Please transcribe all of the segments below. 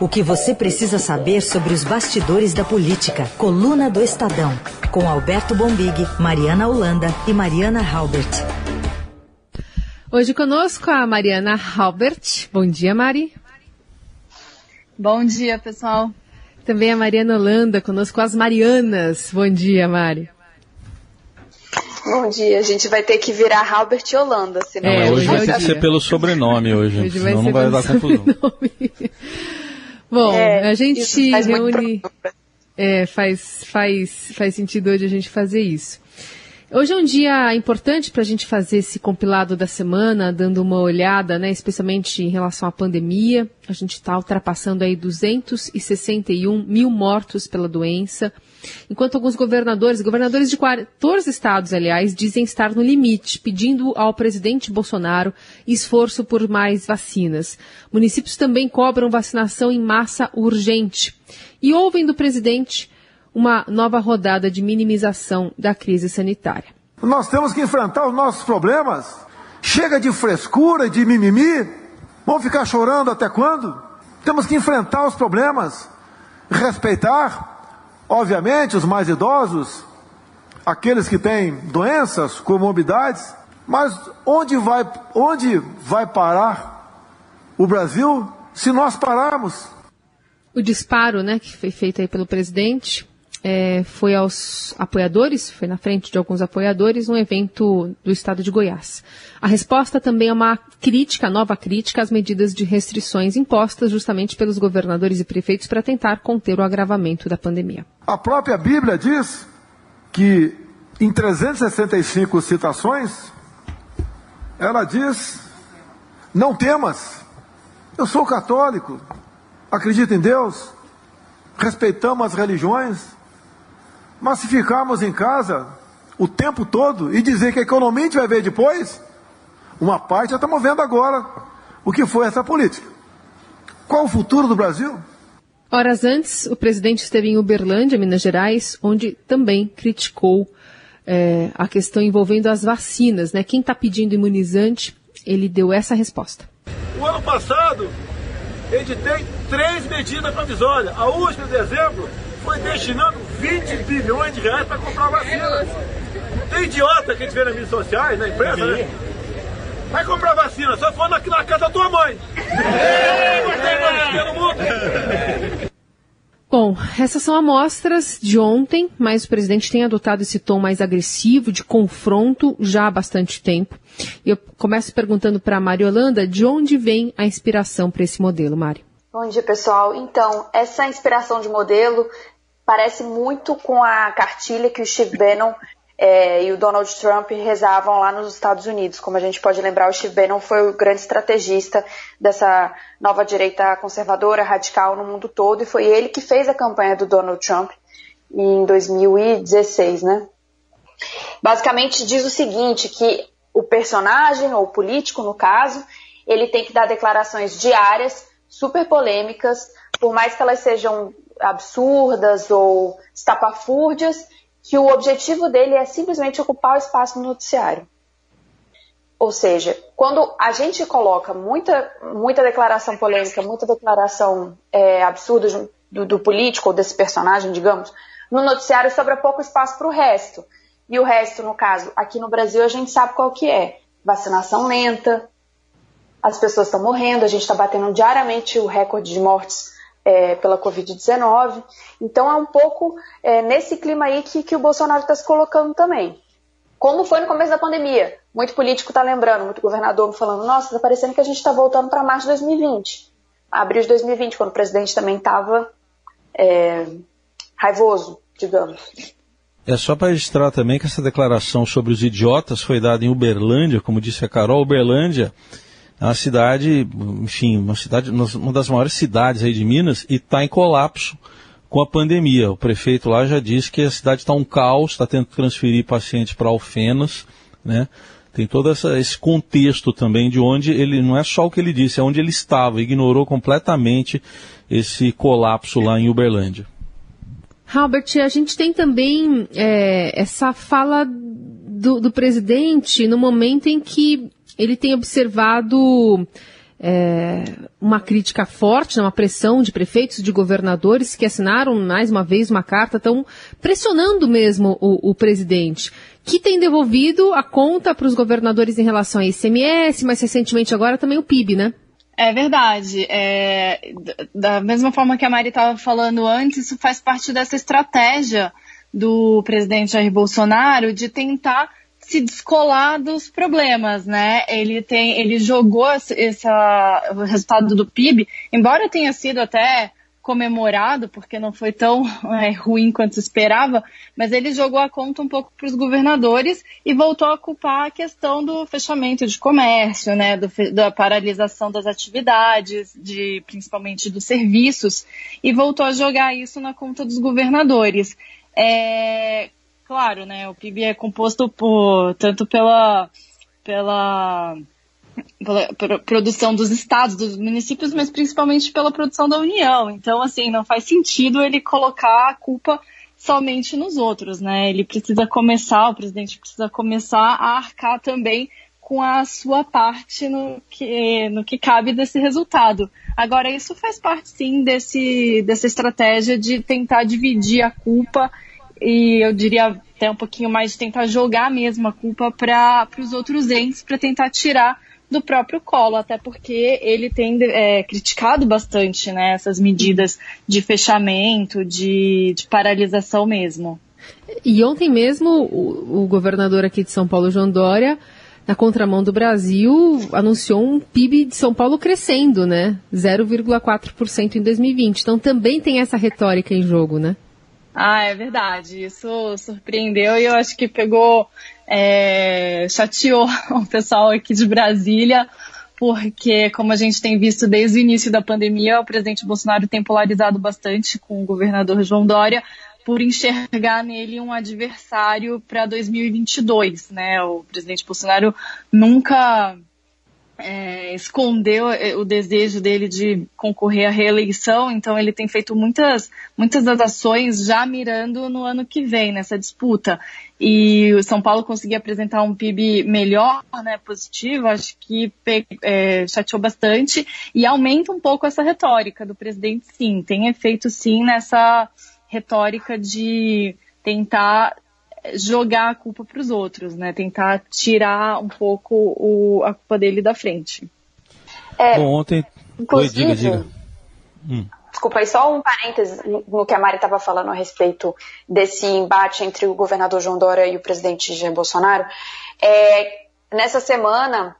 O que você precisa saber sobre os bastidores da política. Coluna do Estadão. Com Alberto Bombig, Mariana Holanda e Mariana Halbert. Hoje conosco a Mariana Halbert. Bom dia, Mari. Bom dia, pessoal. Também a Mariana Holanda, conosco as Marianas. Bom dia, Mari. Bom dia, a gente vai ter que virar Halbert Holanda, senão é, hoje vai ter que ser pelo sobrenome hoje, hoje senão não vai dar confusão. Bom, é, a gente reúne. É, faz, faz, faz sentido hoje a gente fazer isso. Hoje é um dia importante para a gente fazer esse compilado da semana, dando uma olhada, né, especialmente em relação à pandemia. A gente está ultrapassando aí 261 mil mortos pela doença, enquanto alguns governadores, governadores de 14 estados, aliás, dizem estar no limite, pedindo ao presidente Bolsonaro esforço por mais vacinas. Municípios também cobram vacinação em massa urgente. E ouvem do presidente uma nova rodada de minimização da crise sanitária. Nós temos que enfrentar os nossos problemas. Chega de frescura, de mimimi. Vamos ficar chorando até quando? Temos que enfrentar os problemas, respeitar, obviamente, os mais idosos, aqueles que têm doenças, comorbidades. Mas onde vai, onde vai parar o Brasil se nós pararmos? O disparo, né, que foi feito aí pelo presidente, é, foi aos apoiadores, foi na frente de alguns apoiadores, um evento do estado de Goiás. A resposta também é uma crítica, nova crítica às medidas de restrições impostas justamente pelos governadores e prefeitos para tentar conter o agravamento da pandemia. A própria Bíblia diz que em 365 citações, ela diz: não temas, eu sou católico, acredito em Deus, respeitamos as religiões, mas se ficarmos em casa o tempo todo e dizer que a economia a gente vai ver depois, uma parte já estamos vendo agora o que foi essa política. Qual o futuro do Brasil? Horas antes, o presidente esteve em Uberlândia, Minas Gerais, onde também criticou é, a questão envolvendo as vacinas. Né? Quem está pedindo imunizante, ele deu essa resposta. O ano passado, ele tem três medidas provisórias. A última, de dezembro, foi destinando 20 bilhões de reais para comprar vacina. Tem idiota que a gente vê nas mídias sociais, na imprensa, né? Vai comprar vacina, só for na, na casa da tua mãe. Bom, essas são amostras de ontem, mas o presidente tem adotado esse tom mais agressivo, de confronto, já há bastante tempo. E eu começo perguntando para a Mari Holanda de onde vem a inspiração para esse modelo, Mari. Bom dia, pessoal. Então, essa inspiração de modelo parece muito com a cartilha que o Steve Bannon é, e o Donald Trump rezavam lá nos Estados Unidos. Como a gente pode lembrar, o Steve Bannon foi o grande estrategista dessa nova direita conservadora, radical no mundo todo, e foi ele que fez a campanha do Donald Trump em 2016, né? Basicamente diz o seguinte, que o personagem, ou político no caso, ele tem que dar declarações diárias super polêmicas, por mais que elas sejam absurdas ou estapafúrdias, que o objetivo dele é simplesmente ocupar o espaço no noticiário. Ou seja, quando a gente coloca muita, muita declaração polêmica, muita declaração é, absurda do, do, político ou desse personagem, digamos, no noticiário sobra pouco espaço para o resto. E o resto, no caso, aqui no Brasil, a gente sabe qual que é. Vacinação lenta, as pessoas estão morrendo, a gente está batendo diariamente o recorde de mortes é, pela Covid-19. Então é um pouco é, nesse clima aí que, que o Bolsonaro está se colocando também. Como foi no começo da pandemia. Muito político está lembrando, muito governador falando, nossa, está parecendo que a gente está voltando para março de 2020. Abril de 2020, quando o presidente também estava é, raivoso, digamos. É só para registrar também que essa declaração sobre os idiotas foi dada em Uberlândia, como disse a Carol, Uberlândia é uma cidade, enfim, uma cidade, uma das maiores cidades aí de Minas e está em colapso com a pandemia. O prefeito lá já disse que a cidade está um caos, está tendo que transferir pacientes para Alfenas, né? Tem todo essa, esse contexto também de onde ele, não é só o que ele disse, é onde ele estava, ignorou completamente esse colapso lá em Uberlândia. Albert, a gente tem também é, essa fala do, do presidente no momento em que ele tem observado é, uma crítica forte, né, uma pressão de prefeitos, de governadores que assinaram mais uma vez uma carta, estão pressionando mesmo o, o presidente, que tem devolvido a conta para os governadores em relação a ICMS, mas recentemente agora também o PIB, né? É verdade. É, da mesma forma que a Mari estava falando antes, isso faz parte dessa estratégia do presidente Jair Bolsonaro de tentar se descolar dos problemas, né? Ele tem, ele jogou essa, o resultado do PIB, embora tenha sido até comemorado, porque não foi tão é, ruim quanto se esperava, mas ele jogou a conta um pouco para os governadores e voltou a culpar a questão do fechamento de comércio, né, do, da paralisação das atividades, de, principalmente dos serviços, e voltou a jogar isso na conta dos governadores. É, claro, né? O PIB é composto por tanto pela pela, pela produção dos estados, dos municípios, mas principalmente pela produção da União. Então, assim, não faz sentido ele colocar a culpa somente nos outros, né? Ele precisa começar, o presidente precisa começar a arcar também com a sua parte no que, no que cabe desse resultado. Agora, isso faz parte, sim, desse, dessa estratégia de tentar dividir a culpa e eu diria até um pouquinho mais de tentar jogar mesmo a culpa para os outros entes, para tentar tirar do próprio colo, até porque ele tem é, criticado bastante né, essas medidas de fechamento, de, de paralisação mesmo. E ontem mesmo o, o, governador aqui de São Paulo, João Dória, na contramão do Brasil, anunciou um PIB de São Paulo crescendo, né? 0,4% em 2020. Então também tem essa retórica em jogo, né? Ah, é verdade. Isso surpreendeu e eu acho que pegou, é, chateou o pessoal aqui de Brasília, porque, como a gente tem visto desde o início da pandemia, o presidente Bolsonaro tem polarizado bastante com o governador João Dória por enxergar nele um adversário para 2022, né? O presidente Bolsonaro nunca é, escondeu é, o desejo dele de concorrer à reeleição, então ele tem feito muitas, muitas das ações já mirando no ano que vem, nessa disputa. E o São Paulo conseguir apresentar um PIB melhor, né, positivo, acho que é, chateou bastante e aumenta um pouco essa retórica do presidente, sim. Tem efeito, sim, nessa retórica de tentar jogar a culpa para os outros, né? Tentar tirar um pouco o, a culpa dele da frente. É, Bom, ontem. Oi, diga, diga. Hum. Desculpa aí, só um parênteses no que a Mari estava falando a respeito desse embate entre o governador João Dória e o presidente Jair Bolsonaro. É, nessa semana,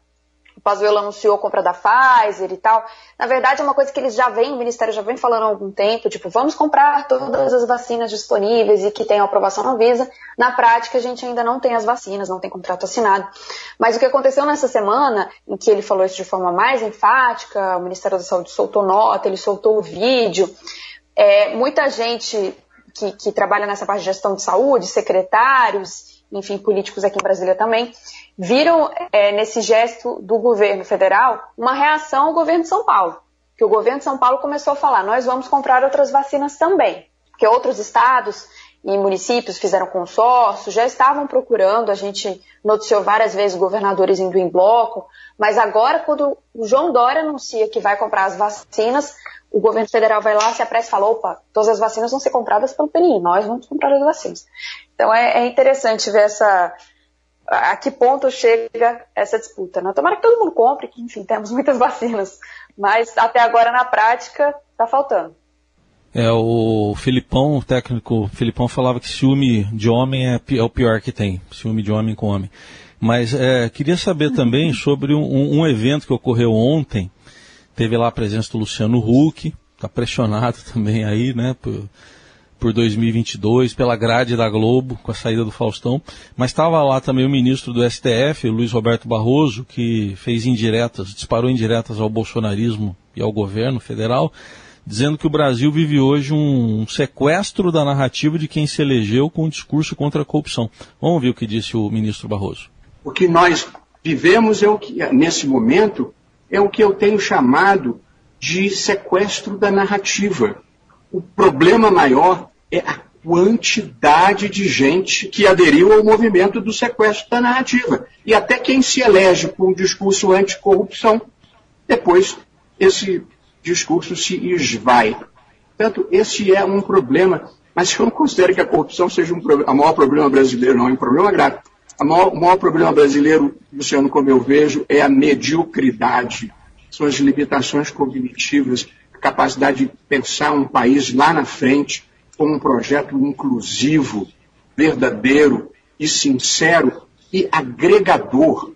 o Pazuello anunciou a compra da Pfizer e tal. Na verdade, é uma coisa que eles já vêm, o Ministério já vem falando há algum tempo, tipo, vamos comprar todas as vacinas disponíveis e que tenham aprovação na Visa. Na prática, a gente ainda não tem as vacinas, não tem contrato assinado. Mas o que aconteceu nessa semana, em que ele falou isso de forma mais enfática, o Ministério da Saúde soltou nota, ele soltou o vídeo, é, muita gente que, que trabalha nessa parte de gestão de saúde, secretários, enfim, políticos aqui em Brasília também, viram é, nesse gesto do governo federal uma reação ao governo de São Paulo. Que o governo de São Paulo começou a falar: nós vamos comprar outras vacinas também. Porque outros estados e municípios fizeram consórcio, já estavam procurando, a gente noticiou várias vezes governadores indo em bloco, mas agora, quando o João Dória anuncia que vai comprar as vacinas, o governo federal vai lá, se apressa e fala: opa, todas as vacinas vão ser compradas pelo PNI, nós vamos comprar as vacinas. Então é, é interessante ver essa, a que ponto chega essa disputa. Né? Tomara que todo mundo compre, que enfim, temos muitas vacinas, mas até agora na prática está faltando. É, o Filipão, o técnico Filipão falava que ciúme de homem é, é o pior que tem, ciúme de homem com homem. Mas é, queria saber também sobre um, um, evento que ocorreu ontem, teve lá a presença do Luciano Huck, está pressionado também aí, né, por, por 2022, pela grade da Globo, com a saída do Faustão. Mas estava lá também o ministro do STF, o Luiz Roberto Barroso, que fez indiretas, disparou indiretas ao bolsonarismo e ao governo federal, dizendo que o Brasil vive hoje um sequestro da narrativa de quem se elegeu com um discurso contra a corrupção. Vamos ouvir o que disse o ministro Barroso. O que nós vivemos é o que, nesse momento, é o que eu tenho chamado de sequestro da narrativa. O problema maior é a quantidade de gente que aderiu ao movimento do sequestro da narrativa. E até quem se elege por um discurso anticorrupção depois esse discurso se esvai. Portanto, esse é um problema, mas eu não considero que a corrupção seja um, o maior problema brasileiro, não, é um problema grave. Maior, o maior problema brasileiro, Luciano, como eu vejo, é a mediocridade, são as limitações cognitivas, a capacidade de pensar um país lá na frente como um projeto inclusivo, verdadeiro e sincero e agregador.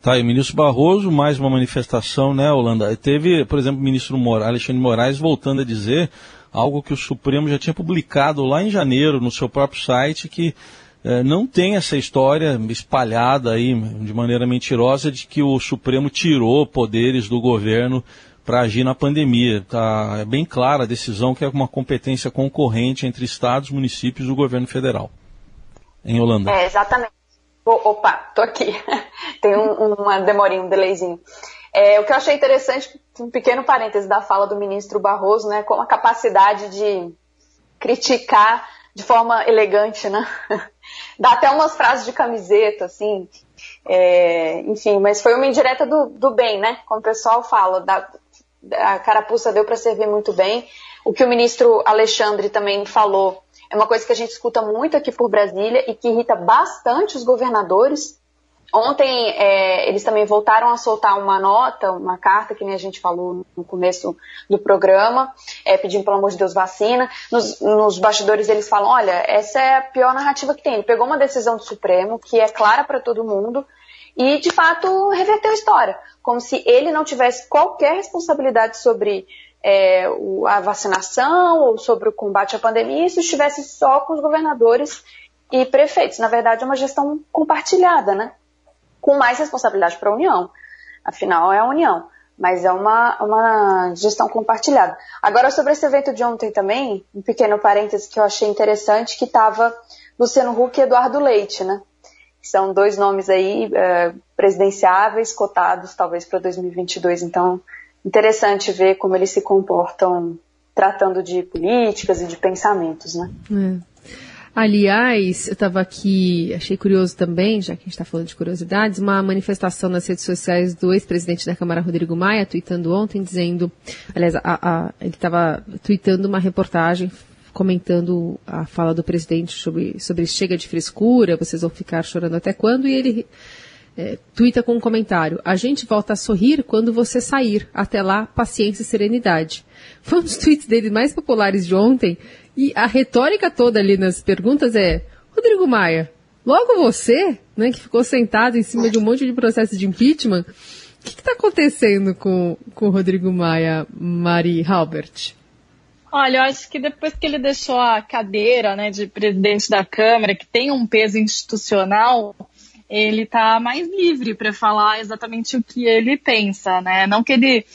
Tá, e o ministro Barroso, mais uma manifestação, né, Holanda? Teve, por exemplo, o ministro Alexandre Moraes voltando a dizer algo que o Supremo já tinha publicado lá em janeiro no seu próprio site, que eh, não tem essa história espalhada aí de maneira mentirosa de que o Supremo tirou poderes do governo para agir na pandemia. Tá, é bem clara a decisão que é uma competência concorrente entre estados, municípios e o governo federal. Em Holanda. É, exatamente. Opa, tô aqui. Tem um, uma demorinha, um delayzinho. É, o que eu achei interessante, um pequeno parêntese da fala do ministro Barroso, né, com a capacidade de criticar de forma elegante, né? Dá até umas frases de camiseta, assim. É, enfim, mas foi uma indireta do, do bem, né? Como o pessoal fala, da, a carapuça deu para servir muito bem. O que o ministro Alexandre também falou é uma coisa que a gente escuta muito aqui por Brasília e que irrita bastante os governadores. Ontem é, eles também voltaram a soltar uma nota, uma carta, que nem a gente falou no começo do programa, é, pedindo pelo amor de Deus vacina. Nos, nos bastidores eles falam, olha, essa é a pior narrativa que tem. Ele pegou uma decisão do Supremo que é clara para todo mundo e de fato reverteu a história, como se ele não tivesse qualquer responsabilidade sobre é, a vacinação ou sobre o combate à pandemia, isso estivesse só com os governadores e prefeitos. Na verdade, é uma gestão compartilhada, né? Com mais responsabilidade para a União. Afinal, é a União. Mas é uma, uma gestão compartilhada. Agora, sobre esse evento de ontem também, um pequeno parêntese que eu achei interessante, que estava Luciano Huck e Eduardo Leite, né? São dois nomes aí é, presidenciáveis, cotados talvez para 2022. Então, interessante ver como eles se comportam tratando de políticas e de pensamentos, né? É. Aliás, eu estava aqui, achei curioso também, já que a gente está falando de curiosidades, uma manifestação nas redes sociais do ex-presidente da Câmara, Rodrigo Maia, tweetando ontem, dizendo, aliás, a, a, ele estava tweetando uma reportagem comentando a fala do presidente sobre, sobre chega de frescura, vocês vão ficar chorando até quando, e ele é, tuita com um comentário: A gente volta a sorrir quando você sair. Até lá, paciência e serenidade. Foi um dos tweets dele mais populares de ontem. E a retórica toda ali nas perguntas é: Rodrigo Maia, logo você, né, que ficou sentado em cima de um monte de processo de impeachment, o que está acontecendo com, com o Rodrigo Maia, Mari Halbert? Olha, eu acho que depois que ele deixou a cadeira né, de presidente da Câmara, que tem um peso institucional, ele está mais livre para falar exatamente o que ele pensa, né? Não que ele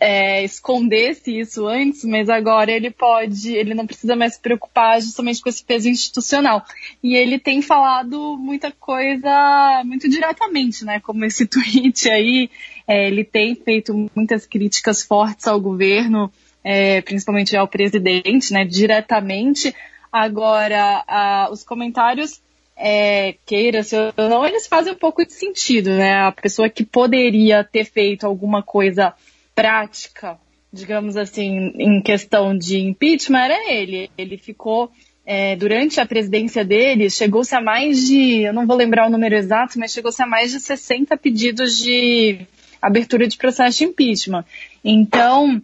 é, escondesse isso antes, mas agora ele pode, ele não precisa mais se preocupar justamente com esse peso institucional. E ele tem falado muita coisa muito diretamente, né? Como esse tweet aí, é, ele tem feito muitas críticas fortes ao governo, é, principalmente ao presidente, né? Diretamente. Agora, a, os comentários é, queira, se ou não, eles fazem um pouco de sentido, né? A pessoa que poderia ter feito alguma coisa prática, digamos assim, em questão de impeachment, era ele. Ele ficou, é, durante a presidência dele, chegou-se a mais de, eu não vou lembrar o número exato, mas chegou-se a mais de 60 pedidos de abertura de processo de impeachment. Então,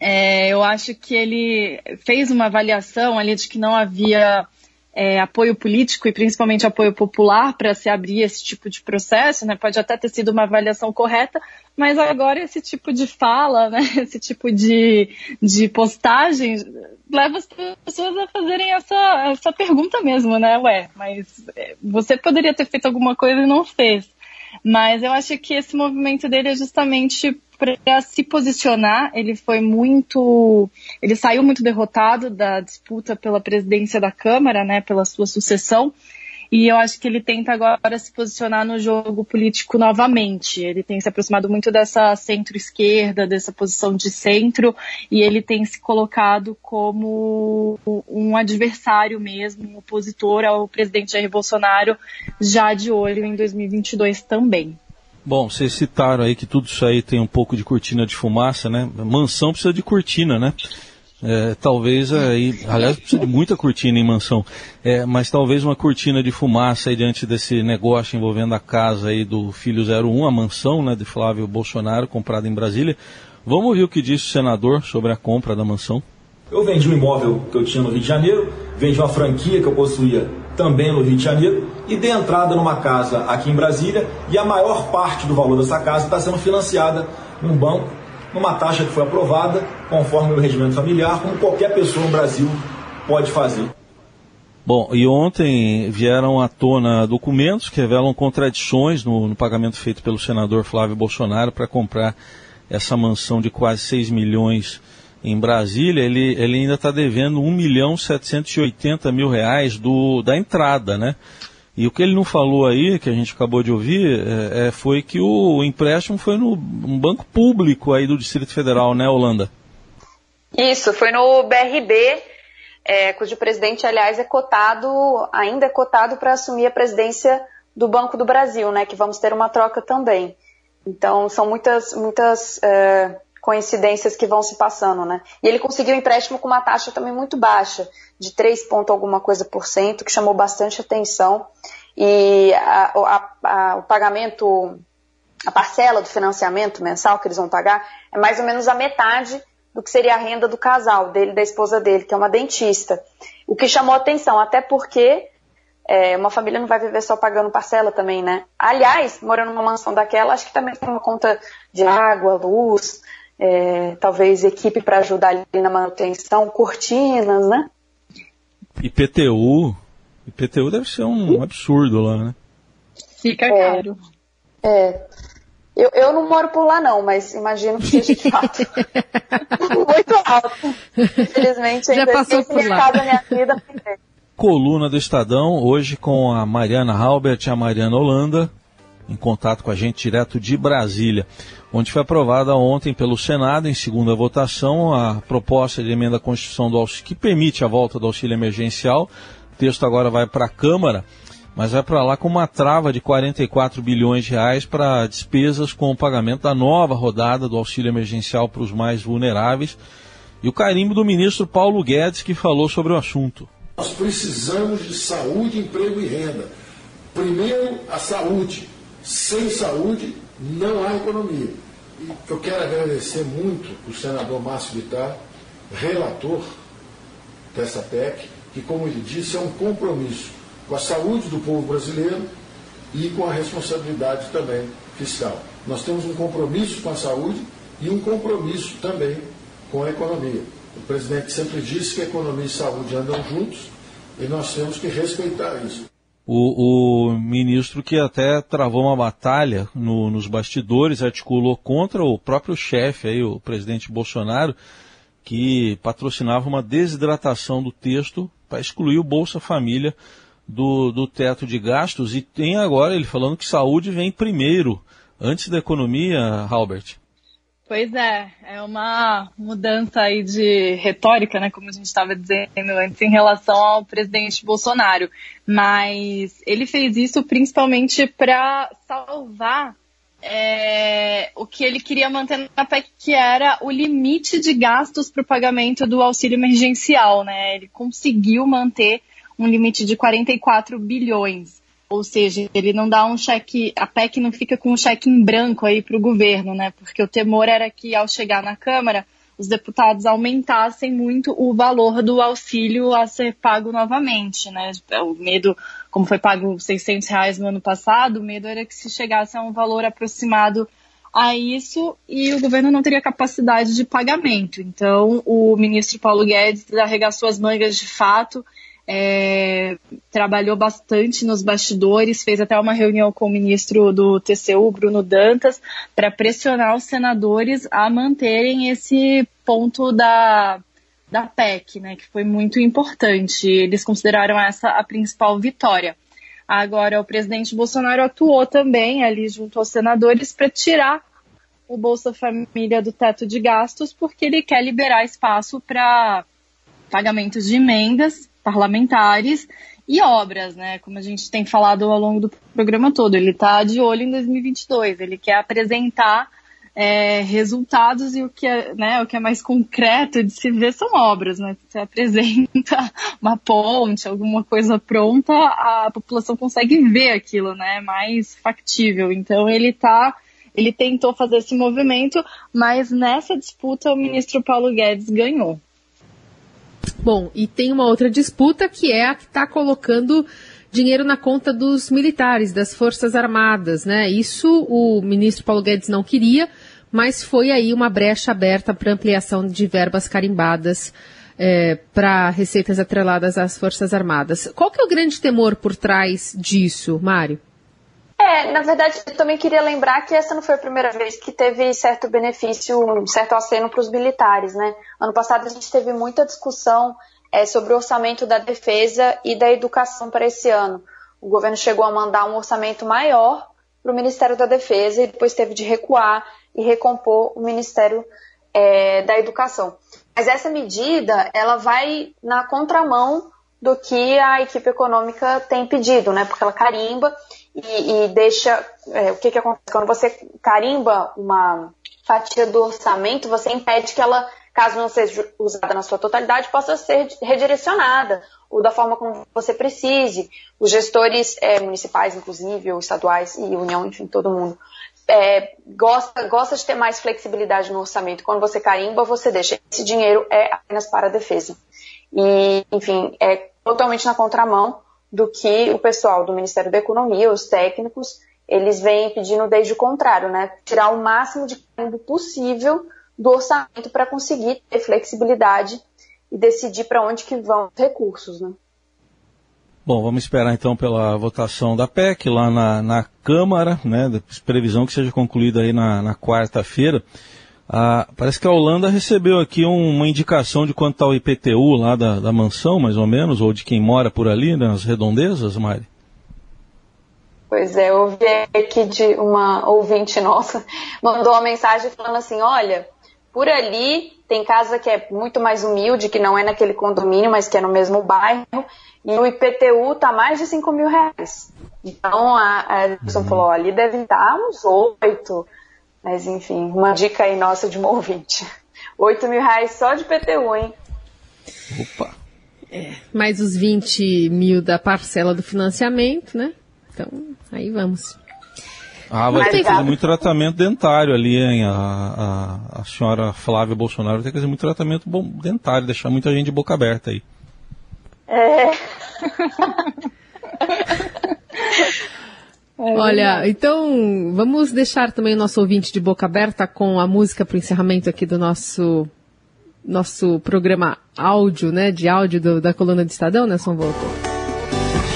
é, eu acho que ele fez uma avaliação ali de que não havia é, apoio político e principalmente apoio popular para se abrir esse tipo de processo, né? Pode até ter sido uma avaliação correta, mas agora esse tipo de fala, né? Esse tipo de, de postagem leva as pessoas a fazerem essa, essa pergunta mesmo, né? Ué, mas é, você poderia ter feito alguma coisa e não fez. Mas eu acho que esse movimento dele é justamente para se posicionar. Ele foi muito. Ele saiu muito derrotado da disputa pela presidência da Câmara, né, pela sua sucessão. E eu acho que ele tenta agora se posicionar no jogo político novamente. Ele tem se aproximado muito dessa centro-esquerda, dessa posição de centro, e ele tem se colocado como um adversário mesmo, um opositor ao presidente Jair Bolsonaro, já de olho em 2022 também. Bom, vocês citaram aí que tudo isso aí tem um pouco de cortina de fumaça, né? Mansão precisa de cortina, né? É, talvez aí, aliás, precisa de muita cortina em mansão, é, mas talvez uma cortina de fumaça aí diante desse negócio envolvendo a casa aí do filho 01, a mansão, né, de Flávio Bolsonaro, comprada em Brasília. Vamos ouvir o que disse o senador sobre a compra da mansão. Eu vendi um imóvel que eu tinha no Rio de Janeiro, vendi uma franquia que eu possuía também no Rio de Janeiro e dei entrada numa casa aqui em Brasília e a maior parte do valor dessa casa está sendo financiada num banco, numa taxa que foi aprovada conforme o regimento familiar, como qualquer pessoa no Brasil pode fazer. Bom, e ontem vieram à tona documentos que revelam contradições no, no pagamento feito pelo senador Flávio Bolsonaro para comprar essa mansão de quase 6 milhões em Brasília, ele, ele ainda está devendo 1 milhão 780 mil reais do, da entrada, né? E o que ele não falou aí, que a gente acabou de ouvir, é, é, foi que o empréstimo foi no um banco público aí do Distrito Federal, né, Holanda? Isso, foi no BRB, é, cujo presidente, aliás, é cotado, ainda é cotado para assumir a presidência do Banco do Brasil, né? Que vamos ter uma troca também. Então, são muitas, muitas é, coincidências que vão se passando, né? E ele conseguiu um empréstimo com uma taxa também muito baixa, de 3 ponto alguma coisa por cento, que chamou bastante atenção. E a, a, a, o pagamento, a parcela do financiamento mensal que eles vão pagar é mais ou menos a metade do que seria a renda do casal, dele da esposa dele, que é uma dentista. O que chamou atenção, até porque é, uma família não vai viver só pagando parcela também, né? Aliás, morando numa mansão daquela, acho que também tem uma conta de água, luz, é, talvez equipe para ajudar ali na manutenção, cortinas, né? IPTU, IPTU deve ser um absurdo lá, né? Fica é, caro. É. Eu, eu não moro por lá não, mas imagino que seja de fato muito alto. Infelizmente, ainda Já passou por lá. minha vida. Coluna do Estadão, hoje com a Mariana Halbert e a Mariana Holanda, em contato com a gente direto de Brasília onde foi aprovada ontem pelo Senado, em segunda votação, a proposta de emenda à Constituição do auxílio, que permite a volta do auxílio emergencial. O texto agora vai para a Câmara, mas vai para lá com uma trava de 44 bilhões de reais para despesas com o pagamento da nova rodada do auxílio emergencial para os mais vulneráveis. E o carimbo do ministro Paulo Guedes, que falou sobre o assunto. Nós precisamos de saúde, emprego e renda. Primeiro, a saúde. Sem saúde, não há economia. E eu quero agradecer muito o senador Márcio Vittar, relator dessa PEC, que, como ele disse, é um compromisso com a saúde do povo brasileiro e com a responsabilidade também fiscal. Nós temos um compromisso com a saúde e um compromisso também com a economia. O presidente sempre disse que economia e saúde andam juntos e nós temos que respeitar isso o, o ministro que até travou uma batalha no, nos bastidores, articulou contra o próprio chefe, aí, o presidente Bolsonaro, que patrocinava uma desidratação do texto para excluir o Bolsa Família do, do teto de gastos. E tem agora ele falando que saúde vem primeiro, antes da economia, Albert. Pois é, é uma mudança aí de retórica, né, como a gente estava dizendo antes, em relação ao presidente Bolsonaro. Mas ele fez isso principalmente para salvar é, o que ele queria manter na PEC, que era o limite de gastos para o pagamento do auxílio emergencial. Né? Ele conseguiu manter um limite de 44 bilhões. Ou seja, ele não dá um cheque, a PEC não fica com um cheque em branco aí para o governo, né? Porque o temor era que ao chegar na Câmara, os deputados aumentassem muito o valor do auxílio a ser pago novamente, né? O medo, como foi pago 600 reais no ano passado, o medo era que se chegasse a um valor aproximado a isso e o governo não teria capacidade de pagamento. Então, o ministro Paulo Guedes arregaçou as mangas de fato é, trabalhou bastante nos bastidores, fez até uma reunião com o ministro do TCU, Bruno Dantas, para pressionar os senadores a manterem esse ponto da, da PEC, né, que foi muito importante. Eles consideraram essa a principal vitória. Agora, o presidente Bolsonaro atuou também ali junto aos senadores para tirar o Bolsa Família do teto de gastos, porque ele quer liberar espaço para pagamentos de emendas parlamentares e obras, né? Como a gente tem falado ao longo do programa todo, ele está de olho em 2022, ele quer apresentar é, resultados e o que, é, né, o que é mais concreto de se ver são obras, né? Você apresenta uma ponte, alguma coisa pronta, a população consegue ver aquilo, né? Mais factível. Então ele tá, ele tentou fazer esse movimento, mas nessa disputa o ministro Paulo Guedes ganhou. Bom, e tem uma outra disputa que é a que está colocando dinheiro na conta dos militares, das Forças Armadas, né? Isso o ministro Paulo Guedes não queria, mas foi aí uma brecha aberta para ampliação de verbas carimbadas é, para receitas atreladas às Forças Armadas. Qual que é o grande temor por trás disso, Mário? É, na verdade, eu também queria lembrar que essa não foi a primeira vez que teve certo benefício, certo aceno para os militares, né? Ano passado a gente teve muita discussão é, sobre o orçamento da defesa e da educação para esse ano. O governo chegou a mandar um orçamento maior para o Ministério da Defesa e depois teve de recuar e recompor o Ministério é, da Educação. Mas essa medida, ela vai na contramão do que a equipe econômica tem pedido, né? Porque ela carimba e, e deixa. É, o que, que acontece? Quando você carimba uma fatia do orçamento, você impede que ela, caso não seja usada na sua totalidade, possa ser redirecionada ou da forma como você precise. Os gestores é, municipais, inclusive, ou estaduais e União, enfim, todo mundo, é, gosta, gosta de ter mais flexibilidade no orçamento. Quando você carimba, você deixa. Esse dinheiro é apenas para a defesa. E, enfim, é totalmente na contramão do que o pessoal do Ministério da Economia, os técnicos, eles vêm pedindo desde o contrário, né? Tirar o máximo de carimbo possível do orçamento para conseguir ter flexibilidade e decidir para onde que vão os recursos, né? Bom, vamos esperar então pela votação da PEC lá na, na Câmara, né? Previsão que seja concluída aí na, na quarta-feira. Ah, parece que a Holanda recebeu aqui um, uma indicação de quanto está o IPTU lá da, da, mansão, mais ou menos, ou de quem mora por ali, nas redondezas, Mari? Pois é, eu ouvi aqui de uma ouvinte nossa, mandou uma mensagem falando assim, olha, por ali tem casa que é muito mais humilde, que não é naquele condomínio, mas que é no mesmo bairro, e o IPTU está mais de 5 mil reais. Então a, a Edson uhum. falou, ali deve estar uns 8. Mas enfim, uma dica aí nossa de um ouvinte. 8 mil reais só de IPTU, hein? Opa! É, mais os 20 mil da parcela do financiamento, né? Então, aí vamos. Ah, vai ter que fazer muito tratamento dentário ali, hein? A, a, a senhora Flávia Bolsonaro vai ter que fazer muito tratamento dentário, deixar muita gente de boca aberta aí. É. Olha, então vamos deixar também o nosso ouvinte de boca aberta com a música para o encerramento aqui do nosso nosso programa áudio, né? De áudio do, da coluna de Estadão, Nelson Volto.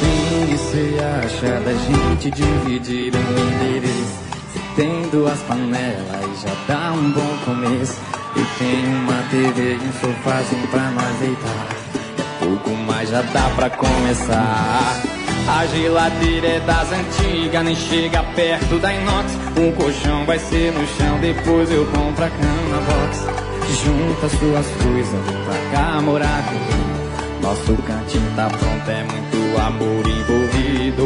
Quem você acha da gente dividir um endereço? Se tem duas panelas, já dá um bom começo. Eu tenho uma TV e um sofazinho pra nós deitar pouco, mas já dá pra começar. A geladeira é das antigas, nem chega perto da inox. Um colchão vai ser no chão, depois eu compro a cama box. Junta suas coisas, vem pra cá morar comigo. Nosso cantinho tá pronto, é muito amor envolvido.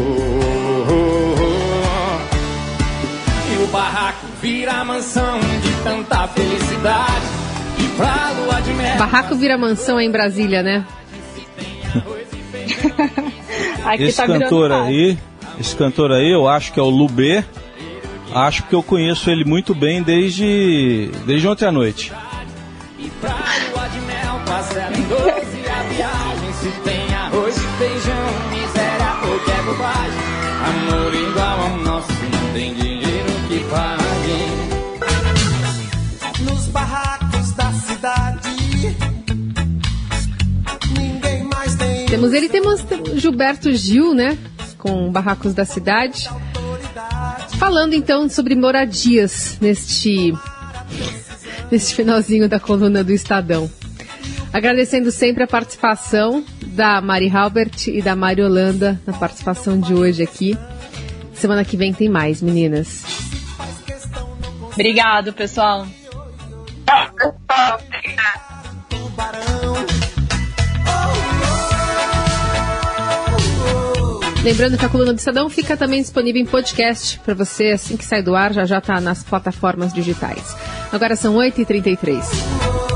E o barraco vira mansão de tanta felicidade. E pra lua de mel. Barraco vira mansão em Brasília, né? esse tá cantor aí, esse cantor aí, eu acho que é o Lubê. Acho que eu conheço ele muito bem desde, desde ontem à noite. Temos ele, temos Gilberto Gil, né? Com Barracos da Cidade. Falando então sobre moradias neste, neste finalzinho da coluna do Estadão. Agradecendo sempre a participação da Mari Halbert e da Mari Holanda na participação de hoje aqui. Semana que vem tem mais, meninas. Obrigado, pessoal. Lembrando que a coluna do Estadão fica também disponível em podcast para você assim que sai do ar, já já está nas plataformas digitais. Agora são 8h33.